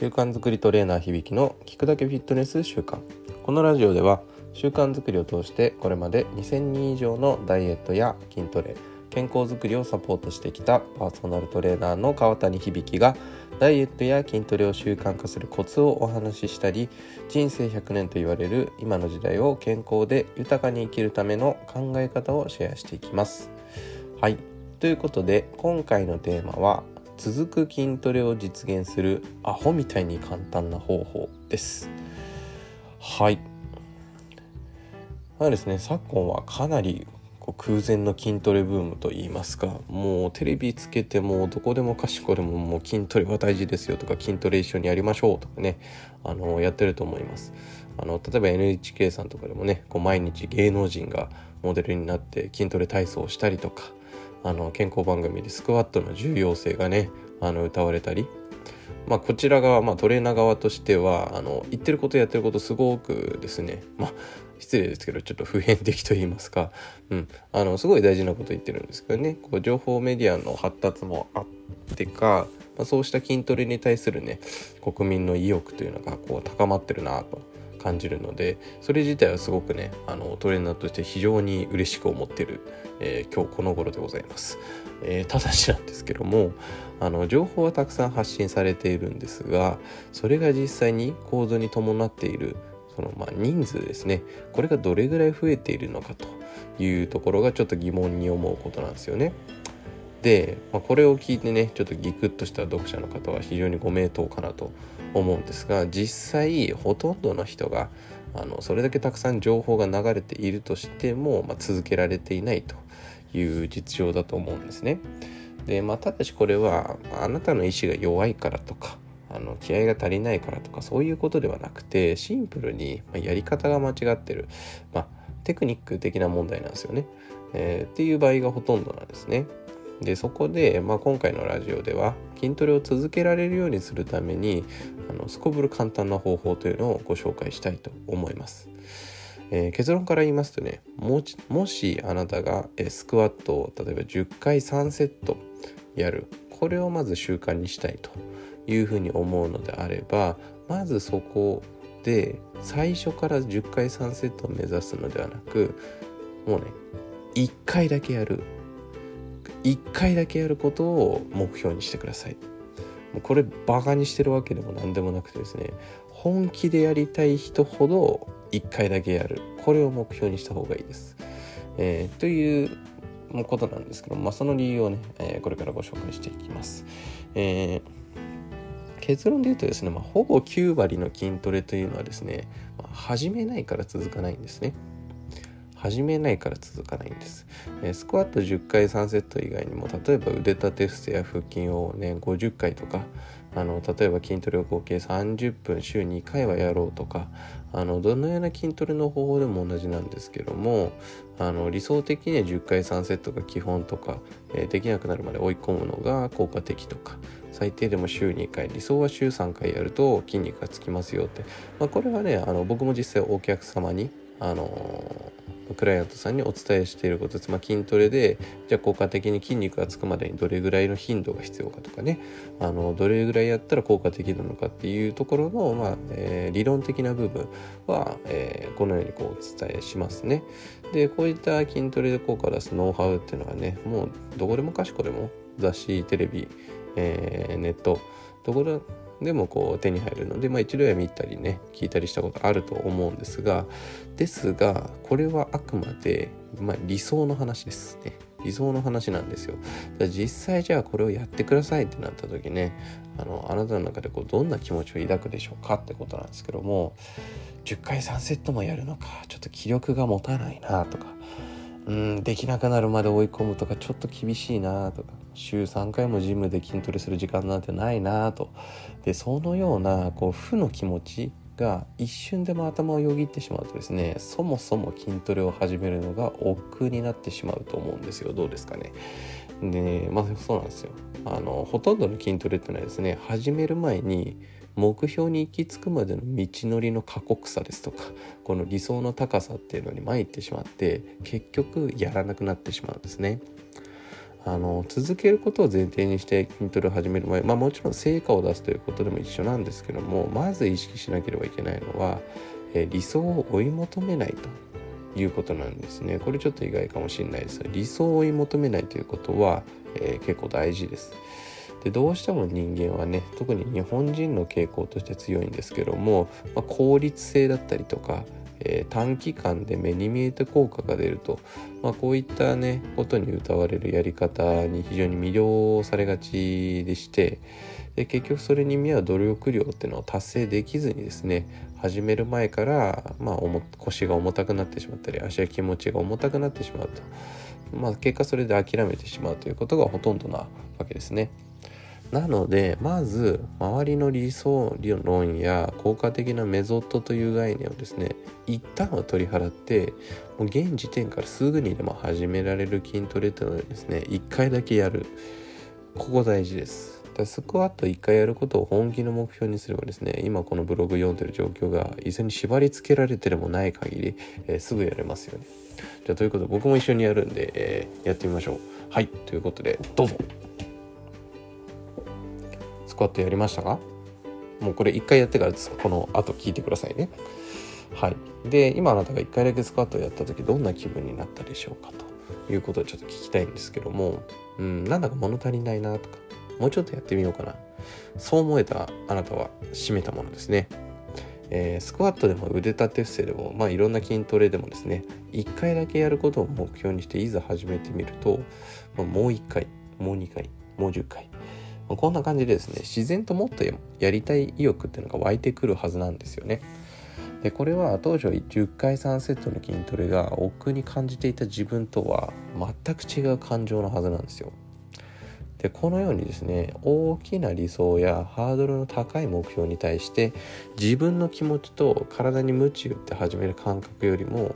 習慣づくりトレーナー響の聞くだけフィットネス習慣このラジオでは習慣づくりを通してこれまで2000人以上のダイエットや筋トレ健康づくりをサポートしてきたパーソナルトレーナーの川谷響がダイエットや筋トレを習慣化するコツをお話ししたり人生100年と言われる今の時代を健康で豊かに生きるための考え方をシェアしていきます。はいということで今回のテーマは続く筋トレを実現するアホみたいに簡単な方法です。はい。まあですね昨今はかなりこう空前の筋トレブームといいますかもうテレビつけてもどこでもかしこでももう筋トレは大事ですよとか筋トレ一緒にやりましょうとかねあのやってると思います。あの例えば NHK さんとかでもねこう毎日芸能人がモデルになって筋トレ体操をしたりとかあの健康番組でスクワットの重要性がねあの歌われたり、まあ、こちら側、まあ、トレーナー側としてはあの言ってることやってることすごくですね、まあ、失礼ですけどちょっと普遍的と言いますか、うん、あのすごい大事なこと言ってるんですけどね。こう情報メディアの発達もあってか、まあ、そうした筋トレに対するね国民の意欲というのがこう高まってるなと。感じるのでそれ自体はすごくねあのトレーナーとして非常に嬉しく思ってる、えー、今日この頃でございます、えー、ただしなんですけどもあの情報はたくさん発信されているんですがそれが実際に行動に伴っているそのまあ人数ですねこれがどれぐらい増えているのかというところがちょっと疑問に思うことなんですよね。で、まあ、これを聞いてねちょっとギクッとした読者の方は非常にご名答かなと思うんですが実際ほとんどの人があのそれだけたくさん情報が流れているとしても、まあ、続けられていないという実情だと思うんですね。でまあ、ただしこれはあなたの意志が弱いからとかあの気合が足りないからとかそういうことではなくてシンプルにやり方が間違ってる、まあ、テクニック的な問題なんですよね、えー、っていう場合がほとんどなんですね。でそこで、まあ、今回のラジオでは筋トレを続けられるようにするためにあのすこぶる簡単な方法というのをご紹介したいと思います。えー、結論から言いますとねももしあなたが、えスクワットを例えば10回3セットやるこれをまず習慣にしたいというふうに思うのであればまずそこで最初から10回3セットを目指すのではなくもうね1回だけやる1回だけやることを目標にしてください。これバカにしてるわけでも何でもなくてですね。本気でやりたい人ほど1回だけやる。これを目標にした方がいいです、えー、ということなんですけど、まあ、その理由をね、えー、これからご紹介していきます、えー、結論で言うとですね、まあ、ほぼ9割の筋トレというのはですね、まあ、始めないから続かないんですね。始めないから続かないんです、えー、スクワット10回3セット以外にも例えば腕立て伏せや腹筋をね50回とかあの例えば筋トレを合計30分週2回はやろうとかあのどのような筋トレの方法でも同じなんですけどもあの理想的には10回3セットが基本とか、えー、できなくなるまで追い込むのが効果的とか最低でも週2回理想は週3回やると筋肉がつきますよって、まあ、これはねあの僕も実際お客様にあのクライアントさんにお伝えしていること。です、まあ、筋トレでじゃあ効果的に筋肉がつくまでにどれぐらいの頻度が必要かとかね。あのどれぐらいやったら効果的なのかっていうところの、まあえー、理論的な部分は、えー、このようにこうお伝えしますね。でこういった筋トレで効果を出すノウハウっていうのはねもうどこでもかしこでも雑誌テレビ、えー、ネットどこでもこう手に入るので、まあ、一度や見たりね聞いたりしたことあると思うんですがですがこれはあくまで、まあ、理想の話ですね。理想の話なんですよ。実際じゃあこれをやってくださいってなった時ねあのあなたの中でこうどんな気持ちを抱くでしょうかってことなんですけども10回3セットもやるのかちょっと気力が持たないなとかうんできなくなるまで追い込むとかちょっと厳しいなとか週3回もジムで筋トレする時間なんてないなと。でそのようなこう負の気持ちが一瞬でも頭をよぎってしまうとですねそもそも筋トレを始めるのが億劫になってしまうと思うんですよ。どうですかね。でまあそうなんですよ。あのほとんどの筋トレっていうのはですね始める前に目標に行き着くまでの道のりの過酷さですとかこの理想の高さっていうのに参ってしまって結局やらなくなってしまうんですね。あの続けることを前提にして筋トレを始める前、まあ、もちろん成果を出すということでも一緒なんですけどもまず意識しなければいけないのは、え理想を追い求めないということなんですね。これちょっと意外かもしれないです。理想を追い求めないということは、えー、結構大事です。でどうしても人間はね特に日本人の傾向として強いんですけども、まあ、効率性だったりとかえー、短期間で目に見えて効果が出ると、まあ、こういったねことに歌われるやり方に非常に魅了されがちでしてで結局それに見合う努力量っていうのを達成できずにですね始める前から、まあ、腰が重たくなってしまったり足や気持ちが重たくなってしまうと、まあ、結果それで諦めてしまうということがほとんどなわけですね。なのでまず周りの理想論や効果的なメソッドという概念をですね一旦は取り払ってもう現時点からすぐにでも始められる筋トレというのをですね1回だけやる。ここ大事です。だスクワット1回やることを本気の目標にすればですね今このブログ読んでる状況が椅子に縛り付けられてでもない限り、えー、すぐやれますよね。じゃあということで僕も一緒にやるんで、えー、やってみましょう。はい。ということでどうぞ。クワットやりましたか？もうこれ1回やってからこの後聞いてくださいね。はい。で、今あなたが1回だけスクワットをやった時どんな気分になったでしょうかということをちょっと聞きたいんですけども、うん、なんだか物足りないなとか、もうちょっとやってみようかな。そう思えたあなたは締めたものですね。えー、スクワットでも腕立て伏せでも、まあ、いろんな筋トレでもですね1回だけやることを目標にしていざ始めてみると、まあ、もう1回もう2回もう10回こんな感じでですね自然ともっとやりたい意欲っていうのが湧いてくるはずなんですよね。でこれは当初10回3セットの筋トレが億劫に感じていた自分とは全く違う感情のはずなんですよ。でこのようにですね大きな理想やハードルの高い目標に対して自分の気持ちと体に鞭打って始める感覚よりも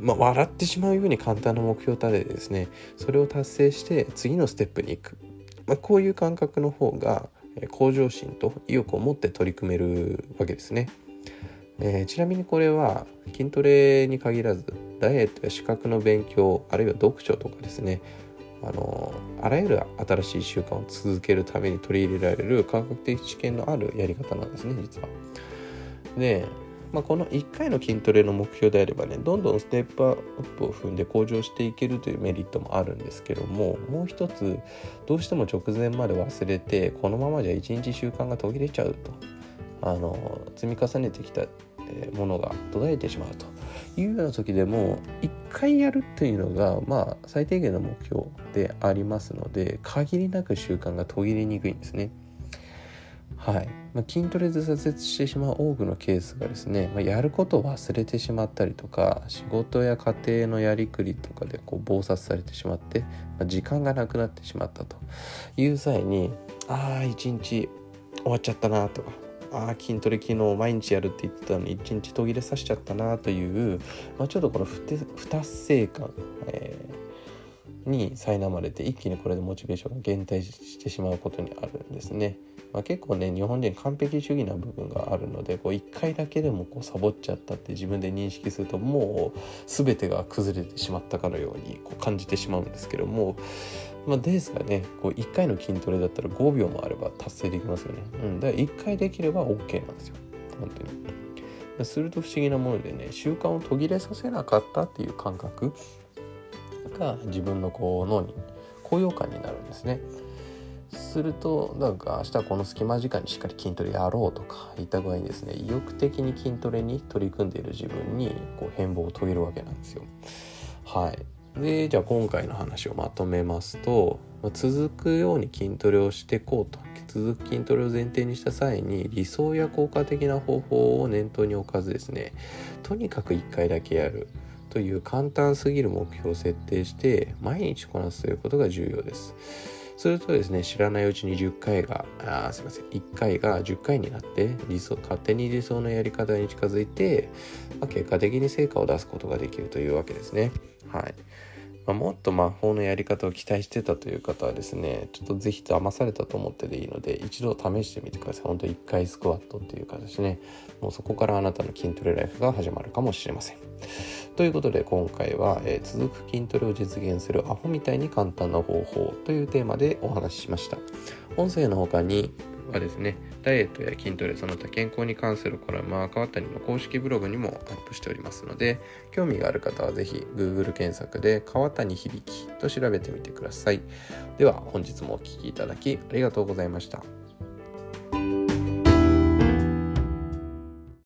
まあ、笑ってしまうように簡単な目標を立ててですねそれを達成して次のステップに行くまあ、こういう感覚の方が向上心と意欲を持って取り組めるわけですね。えー、ちなみにこれは筋トレに限らずダイエットや資格の勉強あるいは読書とかですねあのあらゆる新しい習慣を続けるために取り入れられる科学的知見のあるやり方なんですね実は。でまあ、この1回の筋トレの目標であればねどんどんステップアップを踏んで向上していけるというメリットもあるんですけどももう一つどうしても直前まで忘れてこのままじゃ一日習慣が途切れちゃうとあの積み重ねてきたものが途絶えてしまうというような時でも1回やるというのがまあ最低限の目標でありますので限りなく習慣が途切れにくいんですね。はい、まあ、筋トレで挫折してしまう多くのケースがですね、まあ、やることを忘れてしまったりとか仕事や家庭のやりくりとかでこう暴殺されてしまって、まあ、時間がなくなってしまったという際にああ一日終わっちゃったなとかああ筋トレ昨日毎日やるって言ってたのに一日途切れさせちゃったなという、まあ、ちょっとこの不達成感、えー、に苛まれて一気にこれでモチベーションが減退してしまうことにあるんですね。まあ、結構ね日本人完璧主義な部分があるのでこう1回だけでもこうサボっちゃったって自分で認識するともう全てが崩れてしまったかのようにこう感じてしまうんですけども、まあ、ですがねこう1回の筋トレだったら5秒もあれば達成できますよね。うん、だから1回できれば OK なんですよ本当に。すると不思議なものでね習慣を途切れさせなかったっていう感覚が自分のこう脳に高揚感になるんですね。するとなんか明日この隙間時間にしっかり筋トレやろうとかいった具合にですね意欲的に筋トレに取り組んでいる自分にこう変貌を遂げるわけなんですよ。はいでじゃあ今回の話をまとめますと、まあ、続くように筋トレをしていこうと続く筋トレを前提にした際に理想や効果的な方法を念頭に置かずですねとにかく1回だけやるという簡単すぎる目標を設定して毎日こなすということが重要です。するとですね知らないうちに10回があすいません1回が10回になって理想勝手に理想のやり方に近づいて、まあ、結果的に成果を出すことができるというわけですね。はいまあ、もっと魔法のやり方を期待してたという方はですねちょっと是非騙されたと思ってでいいので一度試してみてください。本当1回スクワットっていう形ね。もうそこからあなたの筋トレライフが始まるかもしれません。ということで今回は、えー、続く筋トレを実現するアホみたいに簡単な方法というテーマでお話ししました。音声の他にはですね。ダイエットや筋トレその他健康に関するコラムは川谷の公式ブログにもアップしておりますので興味がある方は是非 Google 検索で川谷響きと調べてみてください。では本日もお聴きいただきありがとうございました。